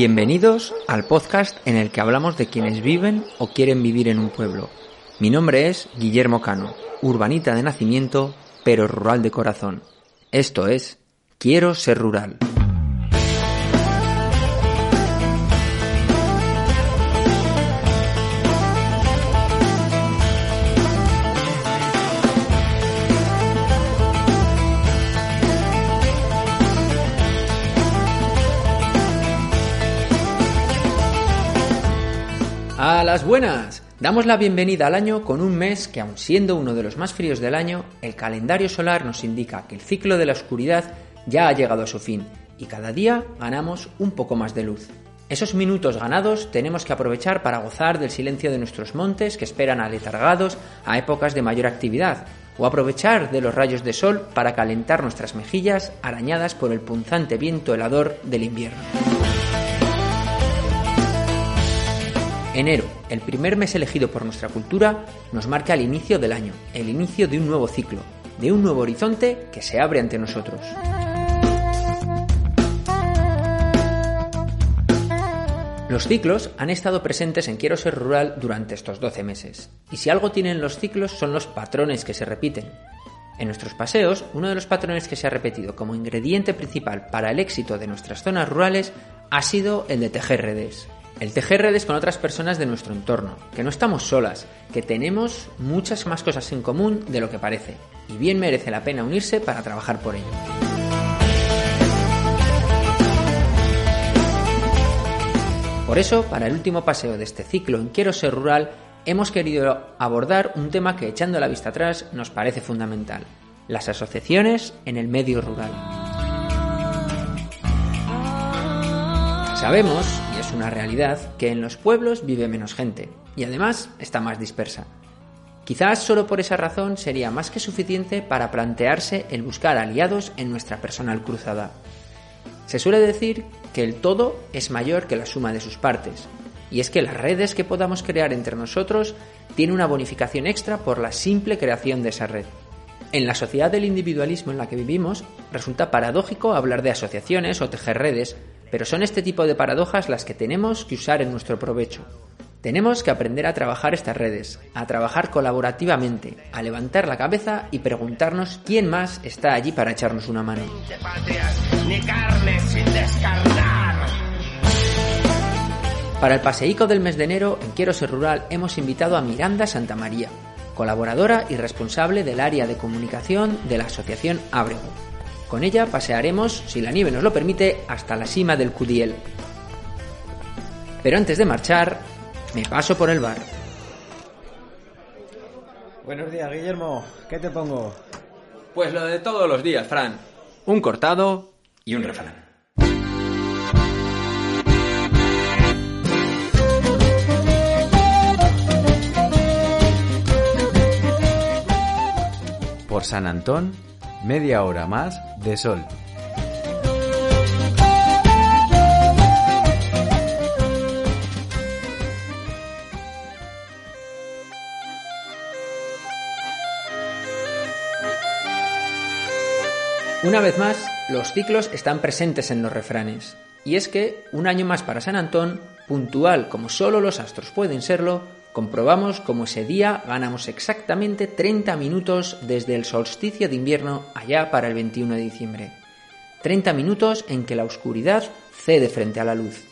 Bienvenidos al podcast en el que hablamos de quienes viven o quieren vivir en un pueblo. Mi nombre es Guillermo Cano, urbanita de nacimiento, pero rural de corazón. Esto es Quiero ser rural. Las buenas. Damos la bienvenida al año con un mes que, aun siendo uno de los más fríos del año, el calendario solar nos indica que el ciclo de la oscuridad ya ha llegado a su fin y cada día ganamos un poco más de luz. Esos minutos ganados tenemos que aprovechar para gozar del silencio de nuestros montes que esperan aletargados a épocas de mayor actividad, o aprovechar de los rayos de sol para calentar nuestras mejillas arañadas por el punzante viento helador del invierno. Enero, el primer mes elegido por nuestra cultura, nos marca el inicio del año, el inicio de un nuevo ciclo, de un nuevo horizonte que se abre ante nosotros. Los ciclos han estado presentes en Quiero ser rural durante estos 12 meses, y si algo tienen los ciclos son los patrones que se repiten. En nuestros paseos, uno de los patrones que se ha repetido como ingrediente principal para el éxito de nuestras zonas rurales ha sido el de tejer redes. El tejer redes con otras personas de nuestro entorno, que no estamos solas, que tenemos muchas más cosas en común de lo que parece, y bien merece la pena unirse para trabajar por ello. Por eso, para el último paseo de este ciclo en Quiero ser rural, hemos querido abordar un tema que echando la vista atrás nos parece fundamental, las asociaciones en el medio rural. Sabemos, una realidad, que en los pueblos vive menos gente y además está más dispersa. Quizás solo por esa razón sería más que suficiente para plantearse el buscar aliados en nuestra personal cruzada. Se suele decir que el todo es mayor que la suma de sus partes, y es que las redes que podamos crear entre nosotros tienen una bonificación extra por la simple creación de esa red. En la sociedad del individualismo en la que vivimos, resulta paradójico hablar de asociaciones o tejer redes, pero son este tipo de paradojas las que tenemos que usar en nuestro provecho. Tenemos que aprender a trabajar estas redes, a trabajar colaborativamente, a levantar la cabeza y preguntarnos quién más está allí para echarnos una mano. Para el paseico del mes de enero en Quiero ser rural hemos invitado a Miranda Santa María, colaboradora y responsable del área de comunicación de la Asociación Ábrego. Con ella pasearemos, si la nieve nos lo permite, hasta la cima del Cudiel. Pero antes de marchar, me paso por el bar. Buenos días, Guillermo. ¿Qué te pongo? Pues lo de todos los días, Fran. Un cortado y un refrán. Por San Antón, media hora más de sol. Una vez más, los ciclos están presentes en los refranes. Y es que, un año más para San Antón, puntual como solo los astros pueden serlo, comprobamos cómo ese día ganamos exactamente 30 minutos desde el solsticio de invierno allá para el 21 de diciembre. 30 minutos en que la oscuridad cede frente a la luz.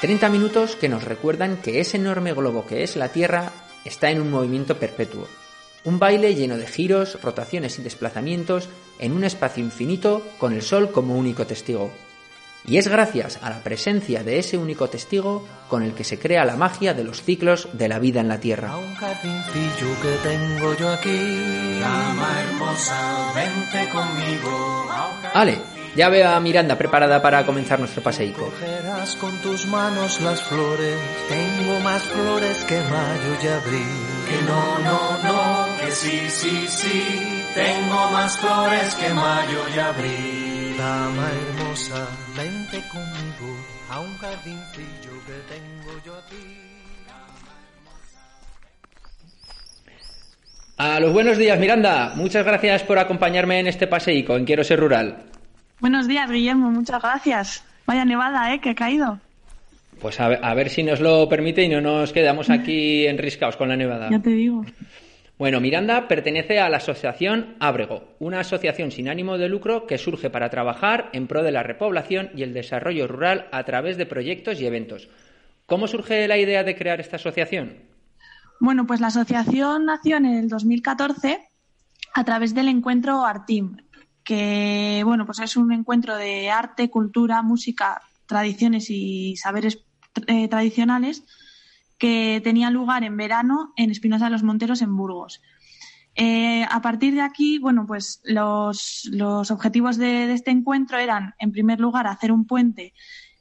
Treinta minutos que nos recuerdan que ese enorme globo que es la Tierra está en un movimiento perpetuo, un baile lleno de giros, rotaciones y desplazamientos en un espacio infinito con el Sol como único testigo. Y es gracias a la presencia de ese único testigo con el que se crea la magia de los ciclos de la vida en la Tierra. Ale, ya veo a Miranda preparada para comenzar nuestro paseico. con tus manos las flores, tengo más flores que mayo y abril. Que no, no, no, que sí, sí, sí, tengo más flores que mayo y abril. Dama hermosa, vente conmigo a un jardincillo que tengo yo a ti. A los buenos días, Miranda. Muchas gracias por acompañarme en este paseico en Quiero Ser Rural. Buenos días, Guillermo. Muchas gracias. Vaya nevada, ¿eh? Que ha caído. Pues a ver, a ver si nos lo permite y no nos quedamos aquí enriscados con la nevada. Ya te digo. Bueno, Miranda pertenece a la asociación Ábrego, una asociación sin ánimo de lucro que surge para trabajar en pro de la repoblación y el desarrollo rural a través de proyectos y eventos. ¿Cómo surge la idea de crear esta asociación? Bueno, pues la asociación nació en el 2014 a través del encuentro Artim, que bueno, pues es un encuentro de arte, cultura, música, tradiciones y saberes eh, tradicionales que tenía lugar en verano en Espinosa de los Monteros, en Burgos. Eh, a partir de aquí, bueno, pues los, objetivos de, de, este encuentro eran, en primer lugar, hacer un puente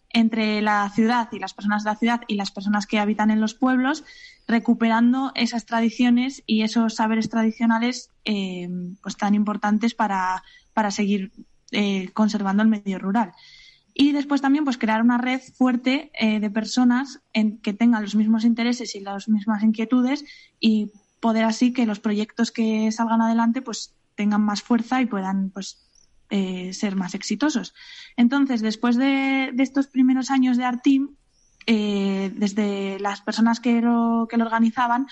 entre la ciudad y las personas de la ciudad y las personas que habitan en los pueblos recuperando esas tradiciones y esos saberes tradicionales eh, pues tan importantes para, para seguir eh, conservando el medio rural. Y después también pues crear una red fuerte eh, de personas que tengan los mismos intereses y las mismas inquietudes y poder así que los proyectos que salgan adelante pues tengan más fuerza y puedan pues ser más exitosos. Entonces, después de, de estos primeros años de Artim, eh, desde las personas que lo, que lo organizaban,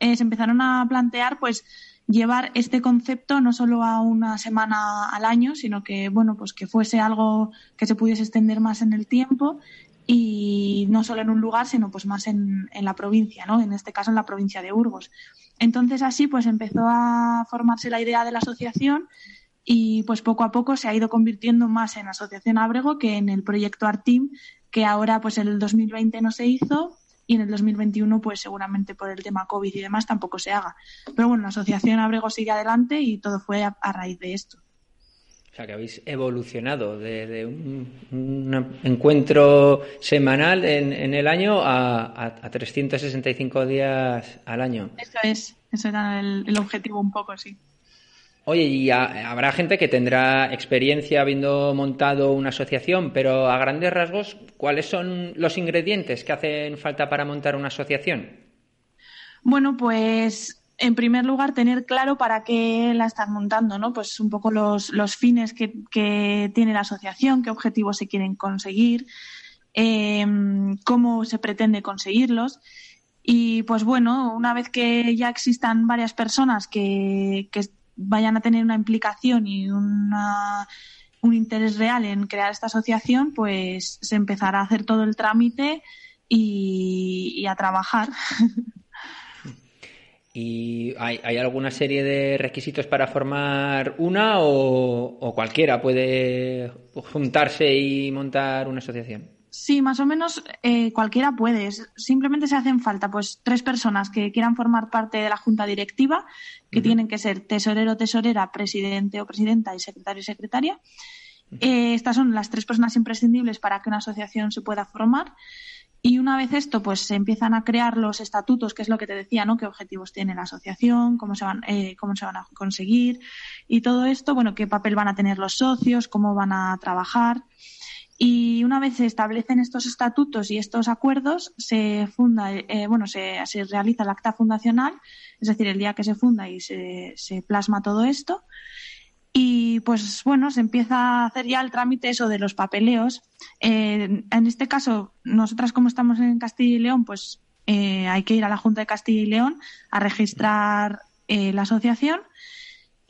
eh, se empezaron a plantear, pues, llevar este concepto no solo a una semana al año, sino que, bueno, pues que fuese algo que se pudiese extender más en el tiempo y no solo en un lugar, sino pues más en, en la provincia, ¿no? En este caso en la provincia de Burgos. Entonces así pues empezó a formarse la idea de la asociación y pues poco a poco se ha ido convirtiendo más en Asociación Ábrego que en el proyecto Artim, que ahora pues el 2020 no se hizo y en el 2021 pues seguramente por el tema COVID y demás tampoco se haga. Pero bueno, la Asociación Abrego sigue adelante y todo fue a, raíz de esto. O sea, que habéis evolucionado de, un, encuentro semanal en, el año a, 365 días al año. Eso es, eso era el objetivo un poco, sí. Oye, y habrá gente que tendrá experiencia habiendo montado una asociación, pero a grandes rasgos, ¿cuáles son los ingredientes que hacen falta para montar una asociación? Bueno, pues en primer lugar tener claro para qué la estás montando, ¿no? Pues un poco los, fines que, tiene la asociación, qué objetivos se quieren conseguir, em, cómo se pretende conseguirlos. Y pues bueno, una vez que ya existan varias personas que, que vayan a tener una implicación y una, un interés real en crear esta asociación, pues se empezará a hacer todo el trámite y, a trabajar. ¿Y hay, alguna serie de requisitos para formar una o cualquiera puede juntarse y montar una asociación? Sí, más o menos eh, cualquiera puede. Simplemente se hacen falta pues tres personas que quieran formar parte de la junta directiva, que tienen que ser tesorero, tesorera, presidente o presidenta y secretario y secretaria. Eh, estas son las tres personas imprescindibles para que una asociación se pueda formar. Y una vez esto, pues se empiezan a crear los estatutos, que es lo que te decía, ¿no? ¿Qué objetivos tiene la asociación? ¿Cómo se van, eh, cómo se van a conseguir? Y todo esto, bueno, qué papel van a tener los socios, cómo van a trabajar. Y una vez se establecen estos estatutos y estos acuerdos, se funda, eh, bueno, se, se, realiza el acta fundacional, es decir, el día que se funda y se, se, plasma todo esto. Y pues bueno, se empieza a hacer ya el trámite eso de los papeleos. Eh, en este caso, nosotras como estamos en Castilla y León, pues eh, hay que ir a la Junta de Castilla y León a registrar la asociación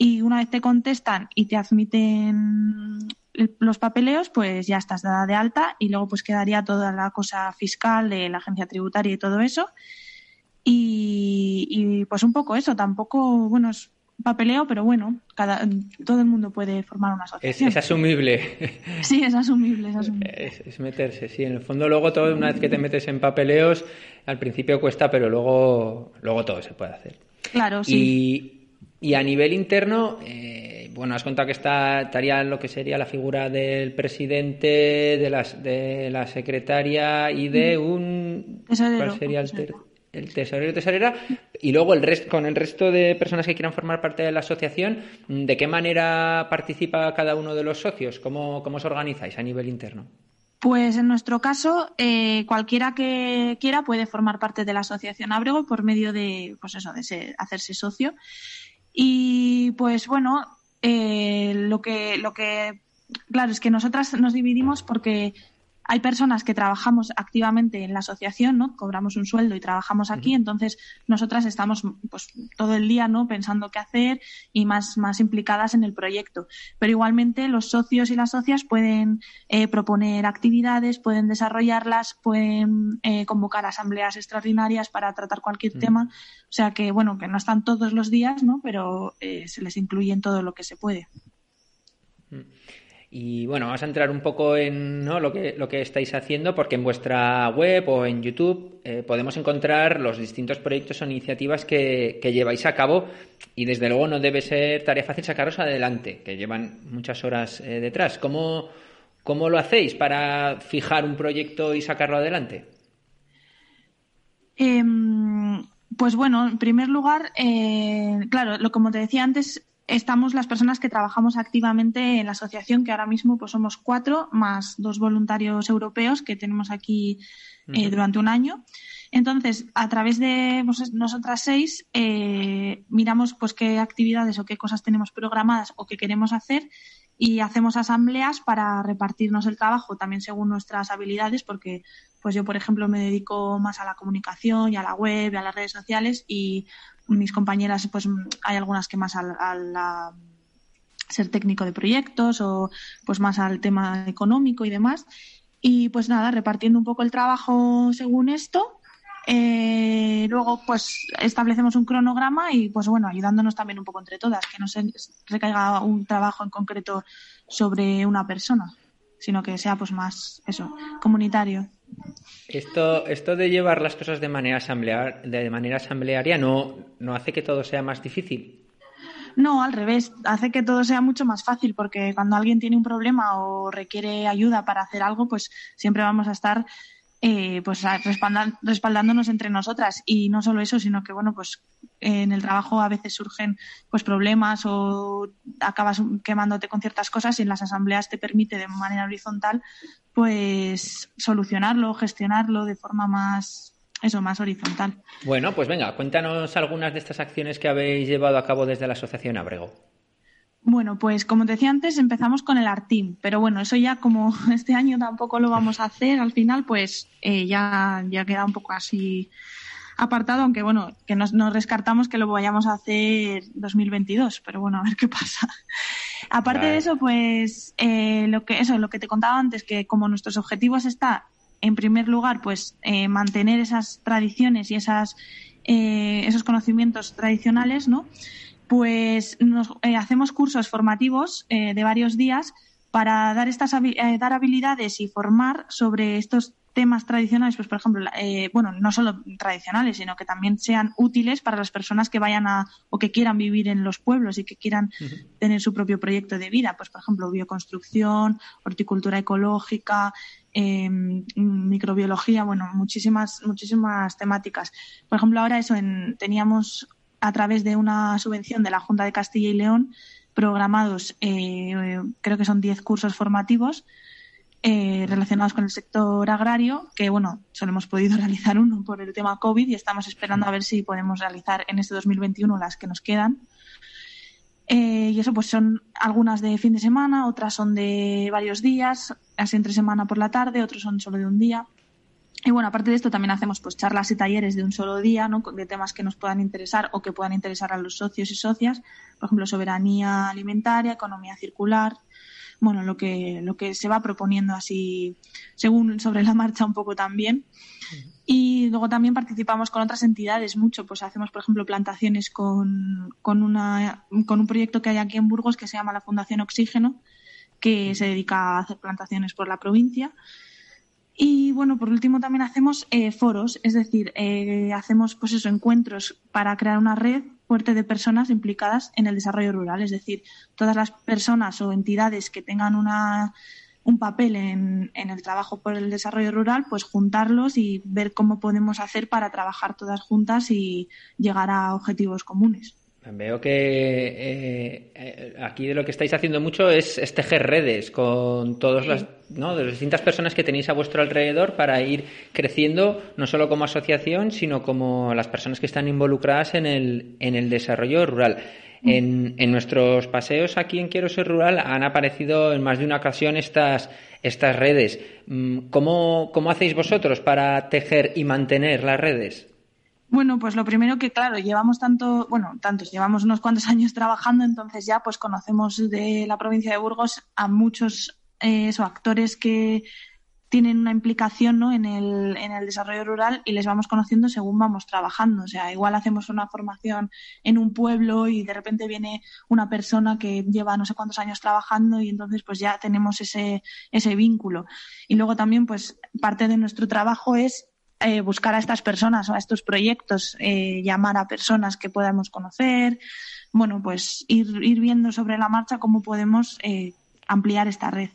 y una vez te contestan y te admiten los papeleos, pues ya estás dada de alta y luego pues quedaría toda la cosa fiscal de la agencia tributaria y todo eso. Y, pues un poco eso, tampoco, bueno, es papeleo, pero bueno, cada, todo el mundo puede formar una asociación. Es, asumible. Sí, es asumible, es asumible. Es, meterse, sí. En el fondo luego todo, una vez que te metes en papeleos, al principio cuesta, pero luego, luego todo se puede hacer. Claro, sí. Y, y a nivel interno, eh, bueno, has contado que está, estaría lo que sería la figura del presidente, de, las, de la secretaria y de un... Tesorero. ¿Cuál sería el, el tesorero tesorera? Y luego el resto, con el resto de personas que quieran formar parte de la asociación, ¿de qué manera participa cada uno de los socios? ¿Cómo, cómo os organizáis a nivel interno? Pues en nuestro caso, eh, cualquiera que quiera puede formar parte de la Asociación Abrego por medio de, pues eso, de hacerse socio. Y pues bueno, eh, lo que, lo que, claro, es que nosotras nos dividimos porque hay personas que trabajamos activamente en la asociación, ¿no? Cobramos un sueldo y trabajamos aquí, entonces nosotras estamos pues todo el día, ¿no? Pensando qué hacer y más, más implicadas en el proyecto. Pero igualmente los socios y las socias pueden eh, proponer actividades, pueden desarrollarlas, pueden eh, convocar asambleas extraordinarias para tratar cualquier tema. O sea que, bueno, que no están todos los días, ¿no? Pero eh, se les incluye en todo lo que se puede. Y bueno, vamos a entrar un poco en lo, que, lo que estáis haciendo, porque en vuestra web o en YouTube eh, podemos encontrar los distintos proyectos o iniciativas que, lleváis a cabo y desde luego no debe ser tarea fácil sacaros adelante, que llevan muchas horas eh, detrás. ¿Cómo, ¿Cómo lo hacéis para fijar un proyecto y sacarlo adelante? Em, pues bueno, en primer lugar, eh, claro, lo como te decía antes, estamos las personas que trabajamos activamente en la asociación, que ahora mismo pues somos cuatro, más dos voluntarios europeos que tenemos aquí eh, durante un año. Entonces, a través de pues, nosotras seis, eh, miramos pues qué actividades o qué cosas tenemos programadas o qué queremos hacer y hacemos asambleas para repartirnos el trabajo también según nuestras habilidades, porque pues yo, por ejemplo, me dedico más a la comunicación y a la web y a las redes sociales y mis compañeras, pues hay algunas que más al, ser técnico de proyectos o pues más al tema económico y demás. Y pues nada, repartiendo un poco el trabajo según esto. Eh, luego, pues establecemos un cronograma y, pues bueno, ayudándonos también un poco entre todas, que no se recaiga un trabajo en concreto sobre una persona, sino que sea, pues más, eso, comunitario. Esto, esto de llevar las cosas de manera, asamblear, de manera asamblearia no, no hace que todo sea más difícil. No, al revés, hace que todo sea mucho más fácil porque cuando alguien tiene un problema o requiere ayuda para hacer algo, pues siempre vamos a estar eh, pues respaldándonos entre nosotras y no solo eso sino que bueno pues en el trabajo a veces surgen pues problemas o acabas quemándote con ciertas cosas y en las asambleas te permite de manera horizontal pues solucionarlo gestionarlo de forma más eso más horizontal. Bueno pues venga cuéntanos algunas de estas acciones que habéis llevado a cabo desde la asociación Abrego. Bueno, pues como te decía antes, empezamos con el Artim, pero bueno, eso ya como este año tampoco lo vamos a hacer, al final pues eh, ya, ya queda un poco así apartado, aunque bueno, que nos, nos descartamos que lo vayamos a hacer 2022, pero bueno, a ver qué pasa. Aparte de eso, pues eh, lo que eso, lo que te contaba antes, que como nuestros objetivos está en primer lugar, pues eh, mantener esas tradiciones y esas esos conocimientos tradicionales, ¿no? pues nos, eh, hacemos cursos formativos eh, de varios días para dar estas eh, dar habilidades y formar sobre estos temas tradicionales, pues por ejemplo, bueno, no solo tradicionales, sino que también sean útiles para las personas que vayan a o que quieran vivir en los pueblos y que quieran tener su propio proyecto de vida, pues por ejemplo, bioconstrucción, horticultura ecológica, em, microbiología, bueno, muchísimas muchísimas temáticas. Por ejemplo, ahora eso en, teníamos a través de una subvención de la Junta de Castilla y León programados, eh, creo que son 10 cursos formativos eh, relacionados con el sector agrario, que bueno, solo hemos podido realizar uno por el tema COVID y estamos esperando a ver si podemos realizar en este 2021 las que nos quedan. Eh, y eso pues son algunas de fin de semana, otras son de varios días, así entre semana por la tarde, otros son solo de un día. Y bueno, aparte de esto también hacemos pues charlas y talleres de un solo día, ¿no? De temas que nos puedan interesar o que puedan interesar a los socios y socias, por ejemplo, soberanía alimentaria, economía circular, bueno, lo que lo que se va proponiendo así según sobre la marcha un poco también. Y luego también participamos con otras entidades mucho, pues hacemos, por ejemplo, plantaciones con, con, una, con un proyecto que hay aquí en Burgos que se llama la Fundación Oxígeno, que se dedica a hacer plantaciones por la provincia. Y bueno, por último también hacemos eh, foros, es decir, eh, hacemos pues eso, encuentros para crear una red fuerte de personas implicadas en el desarrollo rural, es decir, todas las personas o entidades que tengan una, un papel en, en el trabajo por el desarrollo rural, pues juntarlos y ver cómo podemos hacer para trabajar todas juntas y llegar a objetivos comunes. Veo que eh, eh, aquí de lo que estáis haciendo mucho es, tejer redes con todas las, ¿no? de las distintas personas que tenéis a vuestro alrededor para ir creciendo no solo como asociación, sino como las personas que están involucradas en el, en el desarrollo rural. Mm. En, en, nuestros paseos aquí en Quiero Ser Rural han aparecido en más de una ocasión estas, estas redes. Mm, ¿Cómo, ¿Cómo hacéis vosotros para tejer y mantener las redes? Bueno, pues lo primero que, claro, llevamos tanto, bueno, tantos, llevamos unos cuantos años trabajando, entonces ya pues conocemos de la provincia de Burgos a muchos eh, actores que tienen una implicación ¿no? en, el, en el desarrollo rural y les vamos conociendo según vamos trabajando. O sea, igual hacemos una formación en un pueblo y de repente viene una persona que lleva no sé cuántos años trabajando y entonces pues ya tenemos ese, ese vínculo. Y luego también pues parte de nuestro trabajo es eh, buscar a estas personas o a estos proyectos, eh, llamar a personas que podamos conocer, bueno, pues ir, viendo sobre la marcha cómo podemos eh, ampliar esta red.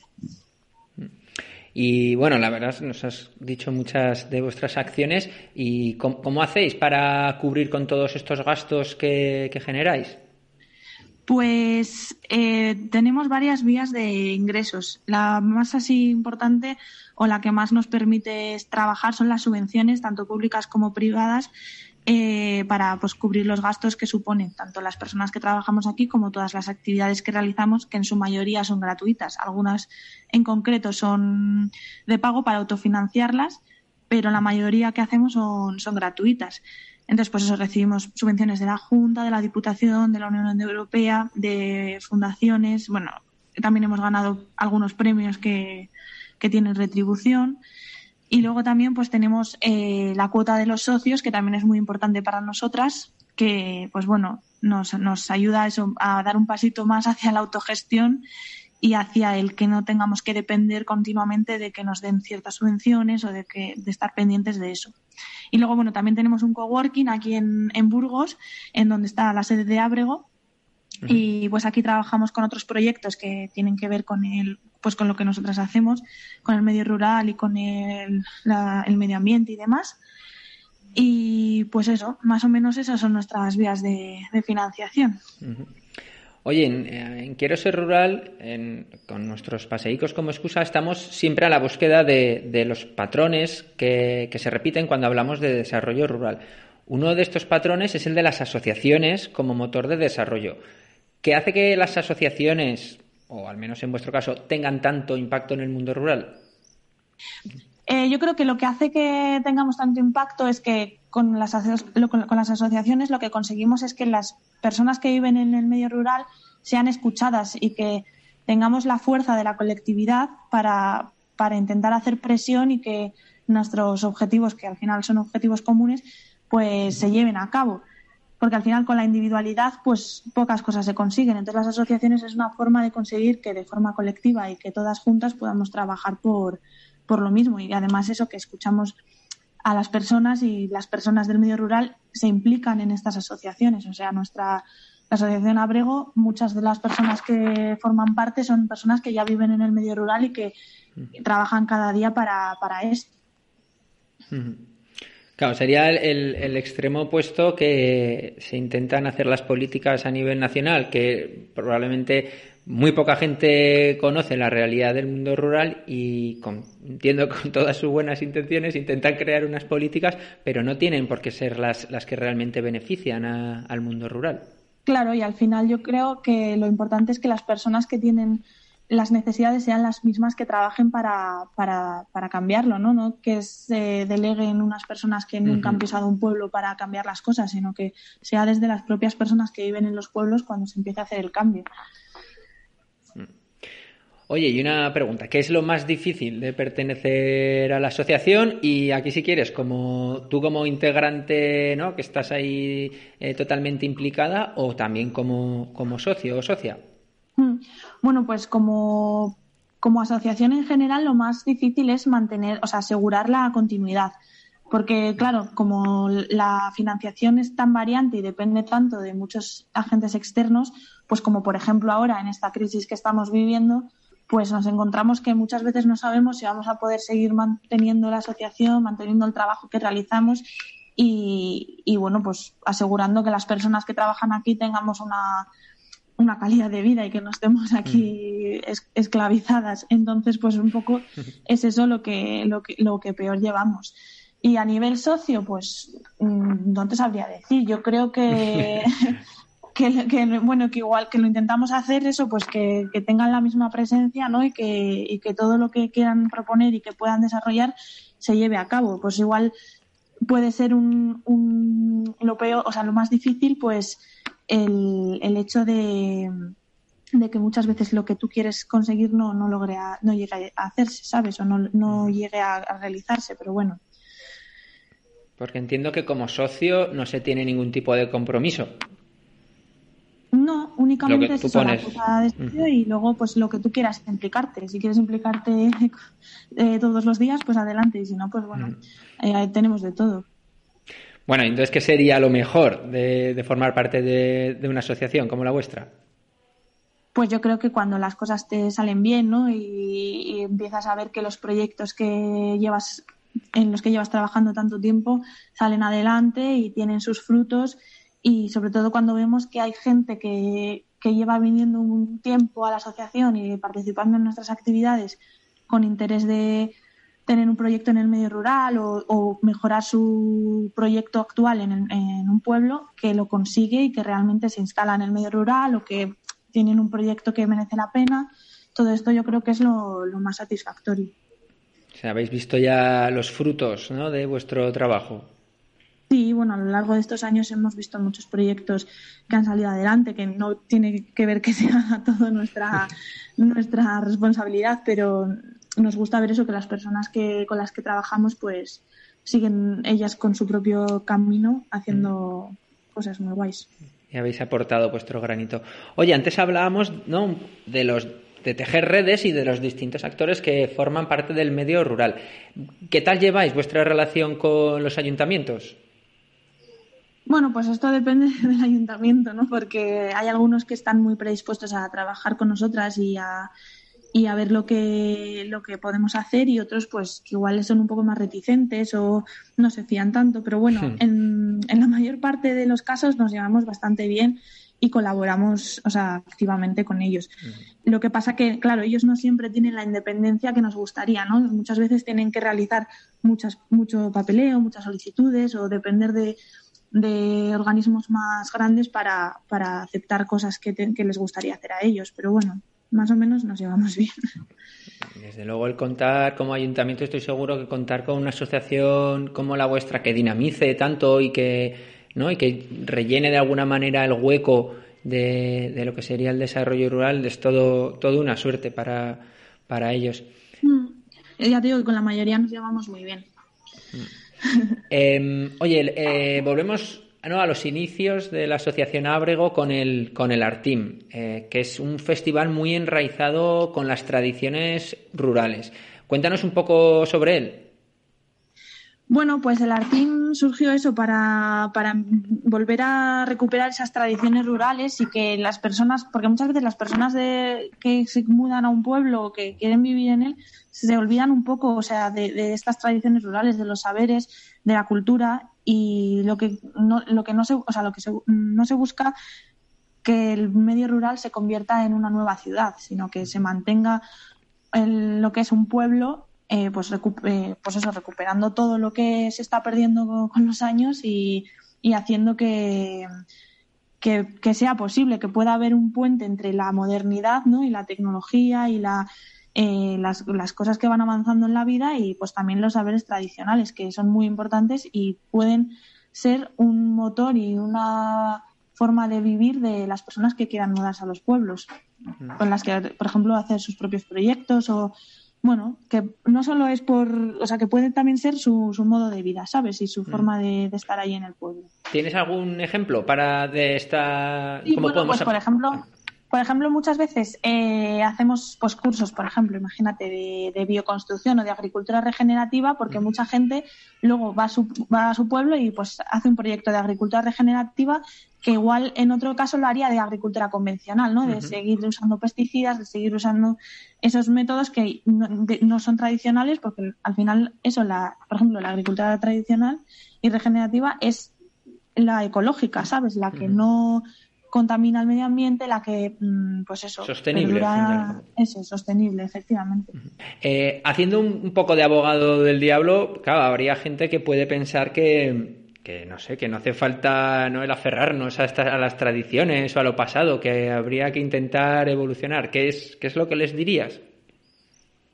Y bueno, la verdad nos has dicho muchas de vuestras acciones y ¿cómo, hacéis para cubrir con todos estos gastos que generáis? Pues tenemos varias vías de ingresos. La más así importante o la que más nos permite trabajar son las subvenciones, tanto públicas como privadas, eh, para pues, cubrir los gastos que suponen tanto las personas que trabajamos aquí como todas las actividades que realizamos, que en su mayoría son gratuitas. Algunas en concreto son de pago para autofinanciarlas, pero la mayoría que hacemos son, son gratuitas. Entonces, pues eso, recibimos subvenciones de la Junta, de la Diputación, de la Unión Europea, de fundaciones. Bueno, también hemos ganado algunos premios que, que tienen retribución. Y luego también pues tenemos eh, la cuota de los socios, que también es muy importante para nosotras, que pues bueno, nos, nos ayuda a, eso, a dar un pasito más hacia la autogestión y hacia el que no tengamos que depender continuamente de que nos den ciertas subvenciones o de, que, de estar pendientes de eso. Y luego, bueno, también tenemos un coworking aquí en, en Burgos, en donde está la sede de Ábrego, y pues aquí trabajamos con otros proyectos que tienen que ver con el, pues con lo que nosotras hacemos, con el medio rural y con el, el medio ambiente y demás. Y pues eso, más o menos esas son nuestras vías de, financiación. Oye, en, Quiero ser rural, con nuestros paseicos como excusa, estamos siempre a la búsqueda de, los patrones que, que, se repiten cuando hablamos de desarrollo rural. Uno de estos patrones es el de las asociaciones como motor de desarrollo. ¿Qué hace que las asociaciones o al menos en vuestro caso, tengan tanto impacto en el mundo rural? Eh, yo creo que lo que hace que tengamos tanto impacto es que con las, con las asociaciones lo que conseguimos es que las personas que viven en el medio rural sean escuchadas y que tengamos la fuerza de la colectividad para, para intentar hacer presión y que nuestros objetivos, que al final son objetivos comunes, pues se lleven a cabo porque al final con la individualidad pues pocas cosas se consiguen. Entonces las asociaciones es una forma de conseguir que de forma colectiva y que todas juntas podamos trabajar por, por lo mismo y además eso que escuchamos a las personas y las personas del medio rural se implican en estas asociaciones. O sea, nuestra asociación Abrego, muchas de las personas que forman parte son personas que ya viven en el medio rural y que trabajan cada día para, para esto. Claro, sería el, extremo opuesto que se intentan hacer las políticas a nivel nacional, que probablemente muy poca gente conoce la realidad del mundo rural y entiendo con todas sus buenas intenciones intentan crear unas políticas, pero no tienen por qué ser las, las que realmente benefician al mundo rural. Claro, y al final yo creo que lo importante es que las personas que tienen las necesidades sean las mismas que trabajen para, para, para cambiarlo, ¿no? No que se deleguen unas personas que nunca han pisado un pueblo para cambiar las cosas, sino que sea desde las propias personas que viven en los pueblos cuando se empiece a hacer el cambio. Oye, y una pregunta, ¿qué es lo más difícil de pertenecer a la asociación? Y aquí si quieres, como tú como integrante, ¿no? Que estás ahí eh, totalmente implicada o también como, como socio o socia. Mm. Bueno, pues como, como asociación en general lo más difícil es mantener, o sea, asegurar la continuidad. Porque, claro, como la financiación es tan variante y depende tanto de muchos agentes externos, pues como por ejemplo ahora en esta crisis que estamos viviendo, pues nos encontramos que muchas veces no sabemos si vamos a poder seguir manteniendo la asociación, manteniendo el trabajo que realizamos y, y, bueno, pues asegurando que las personas que trabajan aquí tengamos una, una calidad de vida y que no estemos aquí esclavizadas. Entonces, pues un poco es eso lo que, lo que, lo que peor llevamos. Y a nivel socio, pues mm, no te sabría decir. Yo creo que, que, bueno, que igual que lo intentamos hacer eso, pues que, tengan la misma presencia, ¿no? Y que, y que todo lo que quieran proponer y que puedan desarrollar se lleve a cabo. Pues igual puede ser un, un lo peor, o sea, lo más difícil, pues el, el hecho de, de, que muchas veces lo que tú quieres conseguir no, no logre no llegue a hacerse, ¿sabes? O no, no llegue a, realizarse, pero bueno. Porque entiendo que como socio no se tiene ningún tipo de compromiso. No, únicamente es eso, la cosa de estudio y luego pues lo que tú quieras implicarte. Si quieres implicarte eh, todos los días, pues adelante. Y si no, pues bueno, eh, tenemos de todo. Bueno, entonces, ¿qué sería lo mejor de, formar parte de, una asociación como la vuestra? Pues yo creo que cuando las cosas te salen bien, ¿no? Y, empiezas a ver que los proyectos que llevas, en los que llevas trabajando tanto tiempo, salen adelante y tienen sus frutos. Y sobre todo cuando vemos que hay gente que, que lleva viniendo un tiempo a la asociación y participando en nuestras actividades con interés de, tener un proyecto en el medio rural o, mejorar su proyecto actual en, un pueblo que lo consigue y que realmente se instala en el medio rural o que tienen un proyecto que merece la pena. Todo esto yo creo que es lo, más satisfactorio. habéis visto ya los frutos de vuestro trabajo. Sí, bueno, a lo largo de estos años hemos visto muchos proyectos que han salido adelante, que no tiene que ver que sea todo nuestra, nuestra responsabilidad, pero nos gusta ver eso, que las personas que, con las que trabajamos, pues siguen ellas con su propio camino haciendo cosas muy guays. Y habéis aportado vuestro granito. Oye, antes hablábamos ¿no? de los de tejer redes y de los distintos actores que forman parte del medio rural. ¿Qué tal lleváis vuestra relación con los ayuntamientos? Bueno, pues esto depende del ayuntamiento, ¿no? Porque hay algunos que están muy predispuestos a trabajar con nosotras y a, y a ver lo que, lo que podemos hacer y otros pues que igual son un poco más reticentes o no se fían tanto, pero bueno, hmm. en, en, la mayor parte de los casos nos llevamos bastante bien y colaboramos o sea, activamente con ellos. Hmm. Lo que pasa que, claro, ellos no siempre tienen la independencia que nos gustaría, ¿no? Muchas veces tienen que realizar muchas, mucho papeleo, muchas solicitudes o depender de, de organismos más grandes para, para aceptar cosas que, que les gustaría hacer a ellos, pero bueno, más o menos nos llevamos bien. Desde luego el contar como ayuntamiento estoy seguro que contar con una asociación como la vuestra que dinamice tanto y que no y que rellene de alguna manera el hueco de, lo que sería el desarrollo rural es todo todo una suerte para, para ellos. Mm. Ya te digo que con la mayoría nos llevamos muy bien. Em, oye, eh, volvemos a los inicios de la Asociación Ábrego con el, con el Artim, eh, que es un festival muy enraizado con las tradiciones rurales. Cuéntanos un poco sobre él. Bueno, pues el Artim surgió eso para, volver a recuperar esas tradiciones rurales y que las personas, porque muchas veces las personas de, que se mudan a un pueblo o que quieren vivir en él, se olvidan un poco, o sea, de, de estas tradiciones rurales, de los saberes, de la cultura y lo que no, lo que no se, o sea, lo que no se busca que el medio rural se convierta en una nueva ciudad, sino que se mantenga lo que es un pueblo, eh, pues, eh, pues eso, recuperando todo lo que se está perdiendo con, los años y, y haciendo que, que, que, sea posible, que pueda haber un puente entre la modernidad ¿no? y la tecnología y la, eh, las, las, cosas que van avanzando en la vida y pues también los saberes tradicionales que son muy importantes y pueden ser un motor y una forma de vivir de las personas que quieran mudarse a los pueblos, con las que, por ejemplo, hacer sus propios proyectos o, bueno, que no solo es por, o sea, que puede también ser su, su modo de vida, ¿sabes? Y su forma de, estar ahí en el pueblo. ¿Tienes algún ejemplo para de esta... Sí, bueno, pues por ejemplo, por ejemplo, muchas veces eh, hacemos pues, cursos, por ejemplo, imagínate, de, bioconstrucción o de agricultura regenerativa, porque mucha gente luego va a, su, va a su pueblo y pues hace un proyecto de agricultura regenerativa que igual en otro caso lo haría de agricultura convencional, ¿no? De seguir usando pesticidas, de seguir usando esos métodos que no, son tradicionales, porque al final eso, la, por ejemplo, la agricultura tradicional y regenerativa es la ecológica, ¿sabes? La que no contamina el medio ambiente, la que, mm, pues eso, sostenible, eso, sostenible, efectivamente. Eh, haciendo un, poco de abogado del diablo, claro, habría gente que puede pensar que, que no sé, que no hace falta no el aferrarnos a, estas, a las tradiciones o a lo pasado, que habría que intentar evolucionar. ¿Qué es, qué es lo que les dirías?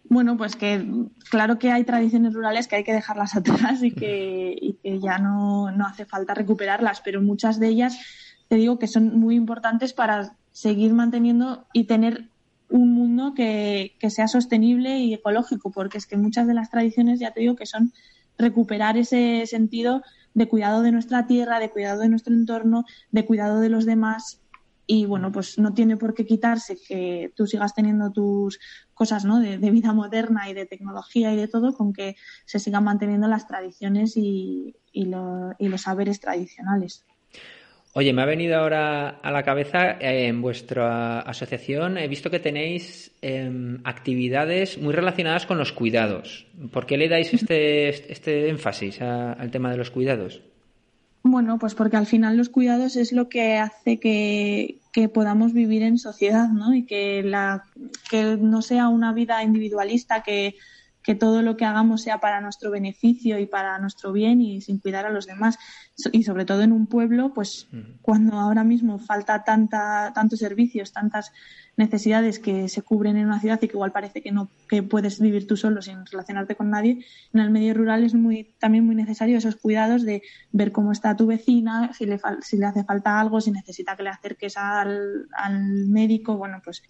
Bueno, pues que claro que hay tradiciones rurales que hay que dejarlas atrás y que, y que ya no, no hace falta recuperarlas, pero muchas de ellas te digo que son muy importantes para seguir manteniendo y tener un mundo que, sea sostenible y ecológico, porque es que muchas de las tradiciones, ya te digo, que son recuperar ese sentido de cuidado de nuestra tierra, de cuidado de nuestro entorno, de cuidado de los demás. Y bueno, pues no tiene por qué quitarse que tú sigas teniendo tus cosas ¿no? de, vida moderna y de tecnología y de todo, con que se sigan manteniendo las tradiciones y, y los saberes tradicionales. Oye, me ha venido ahora a la cabeza eh, en vuestra asociación, he visto que tenéis em, actividades muy relacionadas con los cuidados. ¿Por qué le dais este, este énfasis al tema de los cuidados? Bueno, pues porque al final los cuidados es lo que hace que, que podamos vivir en sociedad, ¿no? Y que, la, que no sea una vida individualista, que, que todo lo que hagamos sea para nuestro beneficio y para nuestro bien y sin cuidar a los demás. Y sobre todo en un pueblo, pues cuando ahora mismo falta tanta, tantos servicios, tantas necesidades que se cubren en una ciudad y que igual parece que no que puedes vivir tú solo sin relacionarte con nadie, en el medio rural es muy también muy necesario esos cuidados de ver cómo está tu vecina, si le, si le hace falta algo, si necesita que le acerques al, al médico, bueno, pues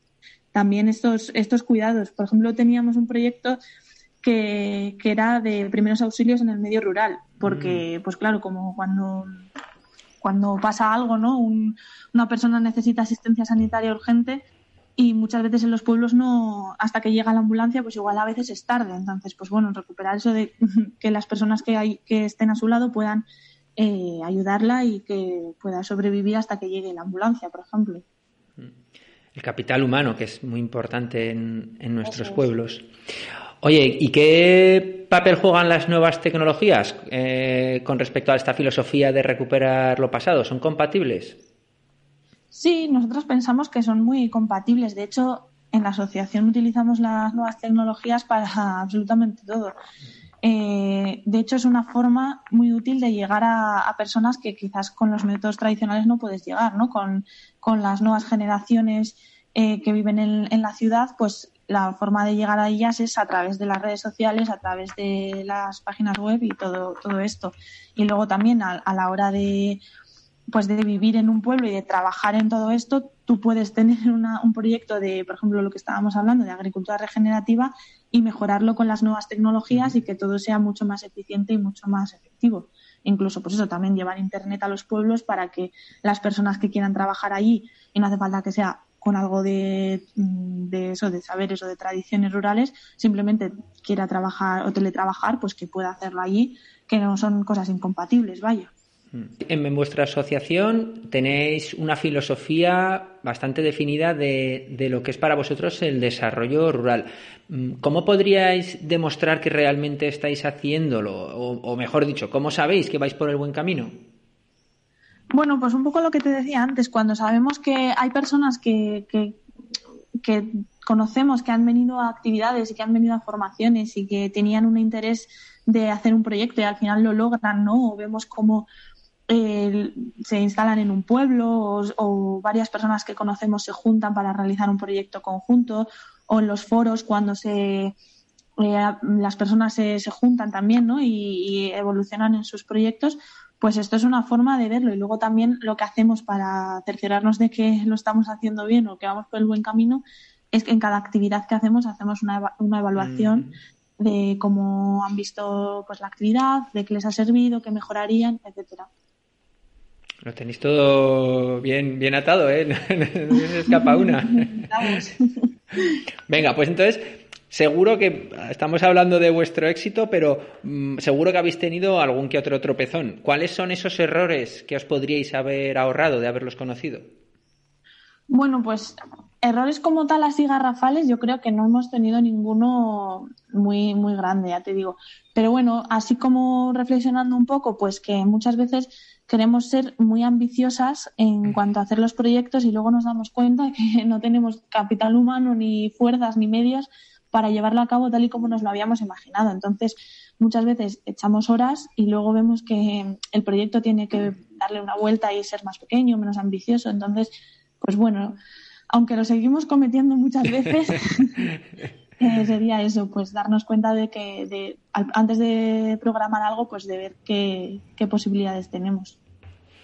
también estos, estos cuidados. Por ejemplo, teníamos un proyecto que, era de primeros auxilios en el medio rural, porque, mm. pues claro, como cuando, cuando pasa algo, ¿no? una persona necesita asistencia sanitaria urgente y muchas veces en los pueblos no, hasta que llega la ambulancia, pues igual a veces es tarde. Entonces, pues bueno, recuperar eso de que las personas que, hay, que estén a su lado puedan eh, ayudarla y que pueda sobrevivir hasta que llegue la ambulancia, por ejemplo. Mm. El capital humano, que es muy importante en, en nuestros pueblos. Oye, ¿y qué papel juegan las nuevas tecnologías eh, con respecto a esta filosofía de recuperar lo pasado? ¿Son compatibles? Sí, nosotros pensamos que son muy compatibles. De hecho, en la asociación utilizamos las nuevas tecnologías para absolutamente todo. Eh, de hecho, es una forma muy útil de llegar a, personas que quizás con los métodos tradicionales no puedes llegar, ¿no? Con, las nuevas generaciones eh, que viven en, en, la ciudad, pues la forma de llegar a ellas es a través de las redes sociales, a través de las páginas web y todo, todo esto. Y luego también a, la hora de, pues de vivir en un pueblo y de trabajar en todo esto, tú puedes tener un proyecto de, por ejemplo, lo que estábamos hablando, de agricultura regenerativa y mejorarlo con las nuevas tecnologías y que todo sea mucho más eficiente y mucho más efectivo. Incluso, pues eso, también llevar Internet a los pueblos para que las personas que quieran trabajar allí, y no hace falta que sea con algo de, de, eso, de saberes o de tradiciones rurales, simplemente quiera trabajar o teletrabajar, pues que pueda hacerlo allí, que no son cosas incompatibles, vaya. Mm. En vuestra asociación tenéis una filosofía bastante definida de, de, lo que es para vosotros el desarrollo rural. Mm, ¿Cómo podríais demostrar que realmente estáis haciéndolo? O, o mejor dicho, ¿cómo sabéis que vais por el buen camino? Bueno, pues un poco lo que te decía antes, cuando sabemos que hay personas que, que, conocemos que han venido a actividades y que han venido a formaciones y que tenían un interés de hacer un proyecto y al final lo logran, ¿no? O vemos cómo eh, se instalan en un pueblo o, varias personas que conocemos se juntan para realizar un proyecto conjunto o en los foros cuando se eh, las personas se, se, juntan también ¿no? y evolucionan en sus proyectos, pues esto es una forma de verlo. Y luego también lo que hacemos para cerciorarnos de que lo estamos haciendo bien o que vamos por el buen camino es que en cada actividad que hacemos hacemos una, una evaluación mm. de cómo han visto pues la actividad, de qué les ha servido, qué mejorarían, etcétera. Lo tenéis todo bien, bien atado, ¿eh? No se escapa una. Venga, pues entonces, seguro que estamos hablando de vuestro éxito, pero mm, seguro que habéis tenido algún que otro tropezón. ¿Cuáles son esos errores que os podríais haber ahorrado de haberlos conocido? Bueno, pues errores como tal así garrafales yo creo que no hemos tenido ninguno muy muy grande, ya te digo. Pero bueno, así como reflexionando un poco, pues que muchas veces queremos ser muy ambiciosas en cuanto a hacer los proyectos y luego nos damos cuenta que no tenemos capital humano ni fuerzas ni medios para llevarlo a cabo tal y como nos lo habíamos imaginado. Entonces, muchas veces echamos horas y luego vemos que el proyecto tiene que darle una vuelta y ser más pequeño, menos ambicioso. Entonces, pues bueno, aunque lo seguimos cometiendo muchas veces, eh, sería eso, pues darnos cuenta de que de, antes de programar algo, pues de ver qué, posibilidades tenemos.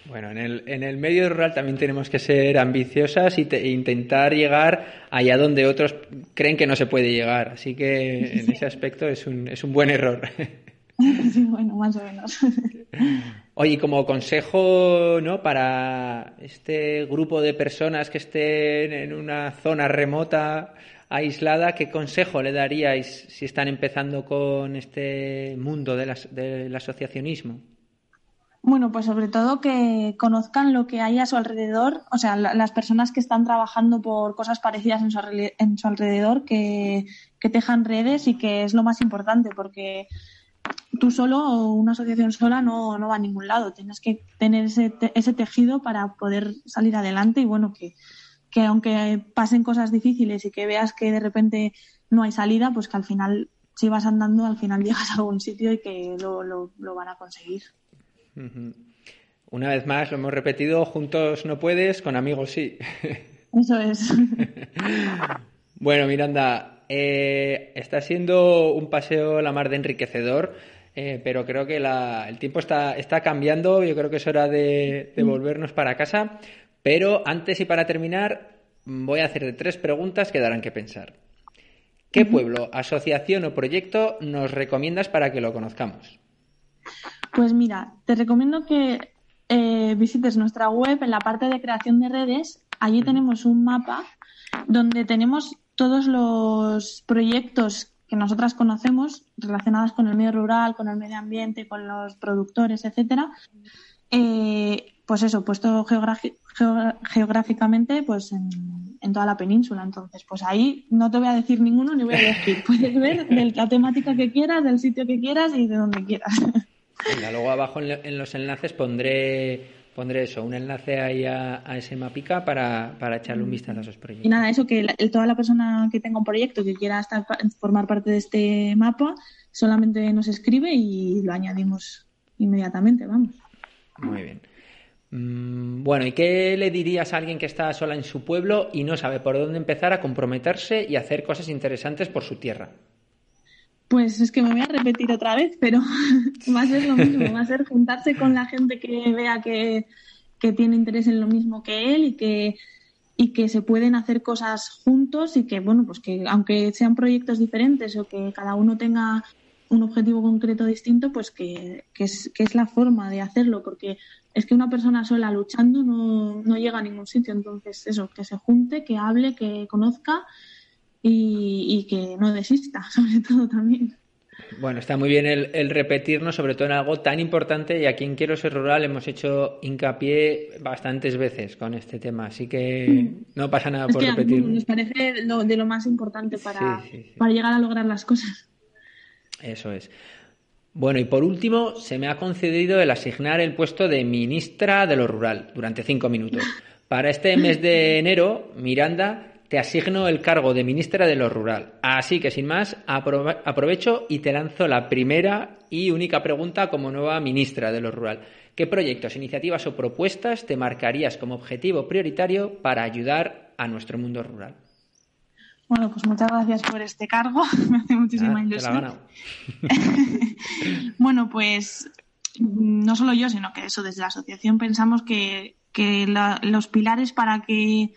Bueno, en el, en el medio rural también tenemos que ser ambiciosas y e intentar llegar allá donde otros creen que no se puede llegar. Así que en ese aspecto es un, es un buen error. Sí, bueno, más o menos. Oye, como consejo, ¿no? Para este grupo de personas que estén en una zona remota, aislada, ¿qué consejo le daríais si están empezando con este mundo del asociacionismo? Bueno, pues sobre todo que conozcan lo que hay a su alrededor, o sea, las personas que están trabajando por cosas parecidas en su, en su alrededor, que, tejan redes y que es lo más importante, porque tú solo o una asociación sola no, no va a ningún lado. Tienes que tener ese, ese tejido para poder salir adelante y bueno, que, que aunque pasen cosas difíciles y que veas que de repente no hay salida, pues que al final, si vas andando, al final llegas a algún sitio y que lo, lo, van a conseguir. Una vez más, lo hemos repetido, juntos no puedes, con amigos sí. Eso es. bueno, Miranda, eh, está siendo un paseo la mar de enriquecedor. Eh, pero creo que el tiempo está, está cambiando, yo creo que es hora de, volvernos para casa. Pero antes y para terminar, voy a hacer tres preguntas que darán que pensar. ¿Qué pueblo, asociación o proyecto nos recomiendas para que lo conozcamos? Pues mira, te recomiendo que eh, visites nuestra web en la parte de creación de redes. Allí tenemos un mapa donde tenemos todos los proyectos que nosotras conocemos relacionadas con el medio rural, con el medio ambiente, con los productores, etcétera, eh, pues eso, puesto geográficamente pues en, toda la península. Entonces, pues ahí no te voy a decir ninguno ni voy a decir. Puedes ver de la temática que quieras, del sitio que quieras y de donde quieras. luego abajo en los enlaces pondré pondré eso, un enlace ahí a, ese mapica para, para, echarle un vistazo a esos proyectos. Y nada, eso que toda la persona que tenga un proyecto que quiera estar, formar parte de este mapa, solamente nos escribe y lo añadimos inmediatamente, vamos. Muy bien. Mm, bueno, ¿y qué le dirías a alguien que está sola en su pueblo y no sabe por dónde empezar a comprometerse y hacer cosas interesantes por su tierra? Pues es que me voy a repetir otra vez, pero va a ser lo mismo, va a ser juntarse con la gente que vea que, tiene interés en lo mismo que él y que, y que se pueden hacer cosas juntos y que, bueno, pues que aunque sean proyectos diferentes o que cada uno tenga un objetivo concreto distinto, pues que, que, es, que es la forma de hacerlo, porque es que una persona sola luchando no, no llega a ningún sitio. Entonces, eso, que se junte, que hable, que conozca y, que no desista, sobre todo también. Bueno, está muy bien el, repetirnos, sobre todo en algo tan importante, y aquí en Quiero Ser Rural hemos hecho hincapié bastantes veces con este tema, así que no pasa nada por repetirlo. Nos parece de lo más importante para, para llegar a lograr las cosas. Eso es. Bueno, y por último, se me ha concedido el asignar el puesto de ministra de lo rural durante cinco minutos. Para este mes de enero, Miranda te asigno el cargo de ministra de lo rural. Así que sin más, aprovecho y te lanzo la primera y única pregunta como nueva ministra de lo rural. ¿Qué proyectos, iniciativas o propuestas te marcarías como objetivo prioritario para ayudar a nuestro mundo rural? Bueno, pues muchas gracias por este cargo. Me hace muchísima ilusión. bueno, pues no solo yo, sino que eso desde la asociación pensamos que, los pilares para que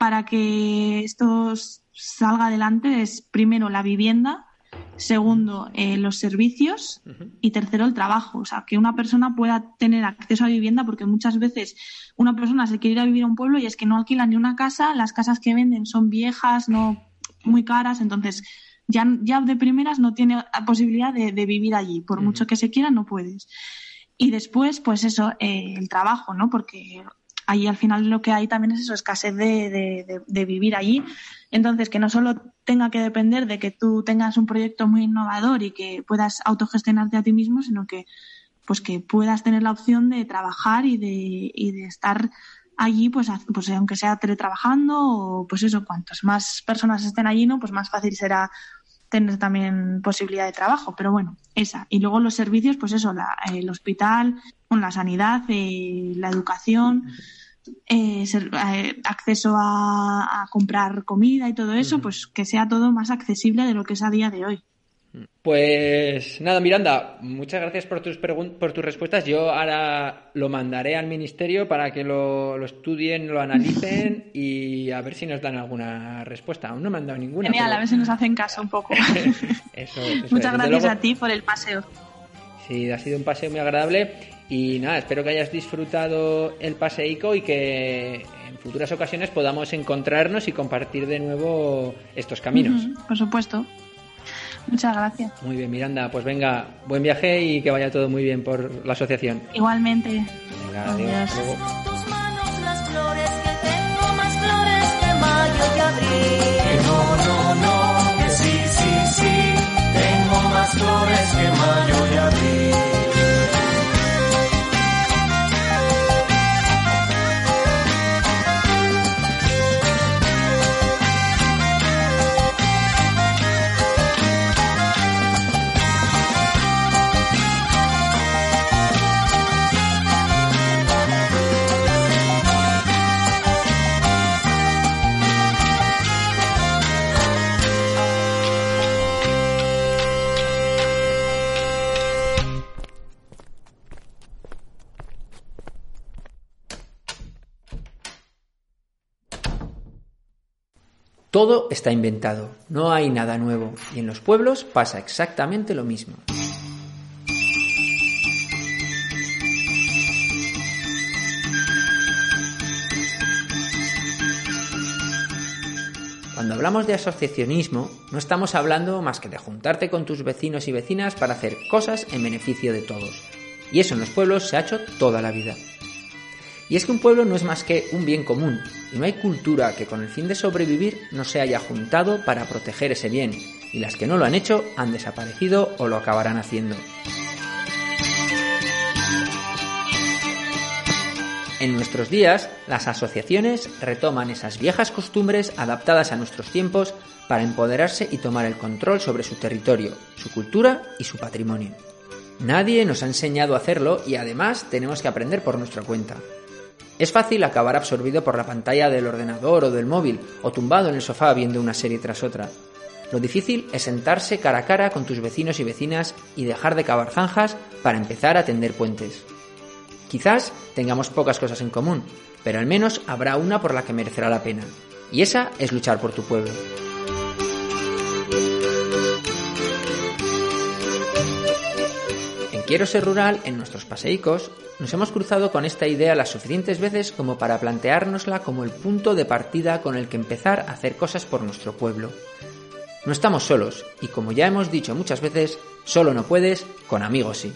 para que esto salga adelante es primero la vivienda, Segundo, eh, los servicios. Y tercero, el trabajo. O sea, que una persona pueda tener acceso a vivienda, porque muchas veces una persona se quiere ir a vivir a un pueblo y es que no alquila ni una casa, las casas que venden son viejas, no muy caras, entonces ya, ya de primeras no tiene posibilidad de, vivir allí. Por mucho que se quiera, no puedes. Y después, pues eso, eh, el trabajo, ¿no? Porque ahí al final lo que hay también es eso, escasez de, de, vivir allí. Entonces, que no solo tenga que depender de que tú tengas un proyecto muy innovador y que puedas autogestionarte a ti mismo, sino que pues que puedas tener la opción de trabajar y de, y de estar allí, pues, pues aunque sea teletrabajando o pues eso, cuantas más personas estén allí, ¿no? Pues más fácil será tener también posibilidad de trabajo. Pero bueno, esa. Y luego los servicios, pues eso, la, el hospital, la sanidad, eh, la educación. Eh, eh, acceso a, comprar comida y todo eso, pues que sea todo más accesible de lo que es a día de hoy. Pues nada, Miranda, muchas gracias por tus, por tus respuestas. Yo ahora lo mandaré al ministerio para que lo, estudien, lo analicen y a ver si nos dan alguna respuesta. Aún no me han dado ninguna. Genial, a ver si nos hacen caso un poco. muchas gracias a ti por el paseo. Sí, ha sido un paseo muy agradable y nada, espero que hayas disfrutado el paseico y que en futuras ocasiones podamos encontrarnos y compartir de nuevo estos caminos. por supuesto. Muchas gracias. Muy bien, Miranda. Pues venga, buen viaje y que vaya todo muy bien por la asociación. Igualmente. Venga, adiós. No, no, no, Más flores que mayo y abril. Todo está inventado, no hay nada nuevo, y en los pueblos pasa exactamente lo mismo. Cuando hablamos de asociacionismo, no estamos hablando más que de juntarte con tus vecinos y vecinas para hacer cosas en beneficio de todos. Y eso en los pueblos se ha hecho toda la vida. Y es que un pueblo no es más que un bien común, y no hay cultura que con el fin de sobrevivir no se haya juntado para proteger ese bien, y las que no lo han hecho han desaparecido o lo acabarán haciendo. En nuestros días, las asociaciones retoman esas viejas costumbres adaptadas a nuestros tiempos para empoderarse y tomar el control sobre su territorio, su cultura y su patrimonio. Nadie nos ha enseñado a hacerlo y además tenemos que aprender por nuestra cuenta. Es fácil acabar absorbido por la pantalla del ordenador o del móvil o tumbado en el sofá viendo una serie tras otra. Lo difícil es sentarse cara a cara con tus vecinos y vecinas y dejar de cavar zanjas para empezar a tender puentes. Quizás tengamos pocas cosas en común, pero al menos habrá una por la que merecerá la pena. Y esa es luchar por tu pueblo. Quiero ser rural, en nuestros paseicos, nos hemos cruzado con esta idea las suficientes veces como para planteárnosla como el punto de partida con el que empezar a hacer cosas por nuestro pueblo. No estamos solos, y como ya hemos dicho muchas veces, solo no puedes, con amigos sí.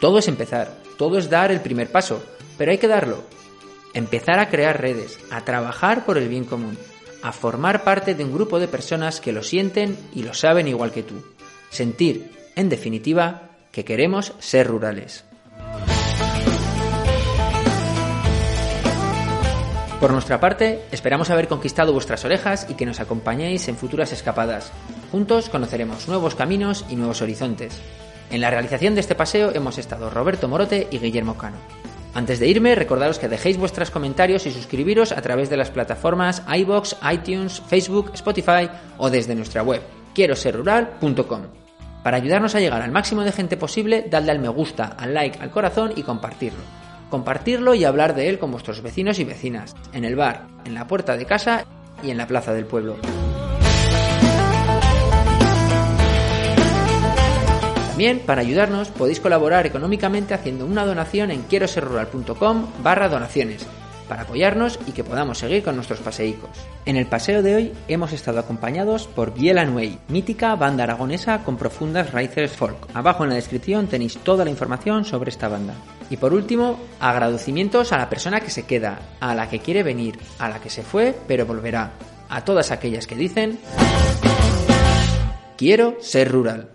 Todo es empezar, todo es dar el primer paso, pero hay que darlo. Empezar a crear redes, a trabajar por el bien común, a formar parte de un grupo de personas que lo sienten y lo saben igual que tú. Sentir, en definitiva, que queremos ser rurales. Por nuestra parte, esperamos haber conquistado vuestras orejas y que nos acompañéis en futuras escapadas. Juntos conoceremos nuevos caminos y nuevos horizontes. En la realización de este paseo hemos estado Roberto Morote y Guillermo Cano. Antes de irme, recordaros que dejéis vuestros comentarios y suscribiros a través de las plataformas iBox, iTunes, Facebook, Spotify o desde nuestra web quiero ser rural.com. Para ayudarnos a llegar al máximo de gente posible, dadle al me gusta, al like, al corazón y compartirlo compartirlo y hablar de él con vuestros vecinos y vecinas, en el bar, en la puerta de casa y en la plaza del pueblo. También, para ayudarnos, podéis colaborar económicamente haciendo una donación en quieroserrural.com barra donaciones para apoyarnos y que podamos seguir con nuestros paseicos. En el paseo de hoy hemos estado acompañados por Biel Way, mítica banda aragonesa con profundas raíces folk. Abajo en la descripción tenéis toda la información sobre esta banda. Y por último, agradecimientos a la persona que se queda, a la que quiere venir, a la que se fue pero volverá, a todas aquellas que dicen quiero ser rural.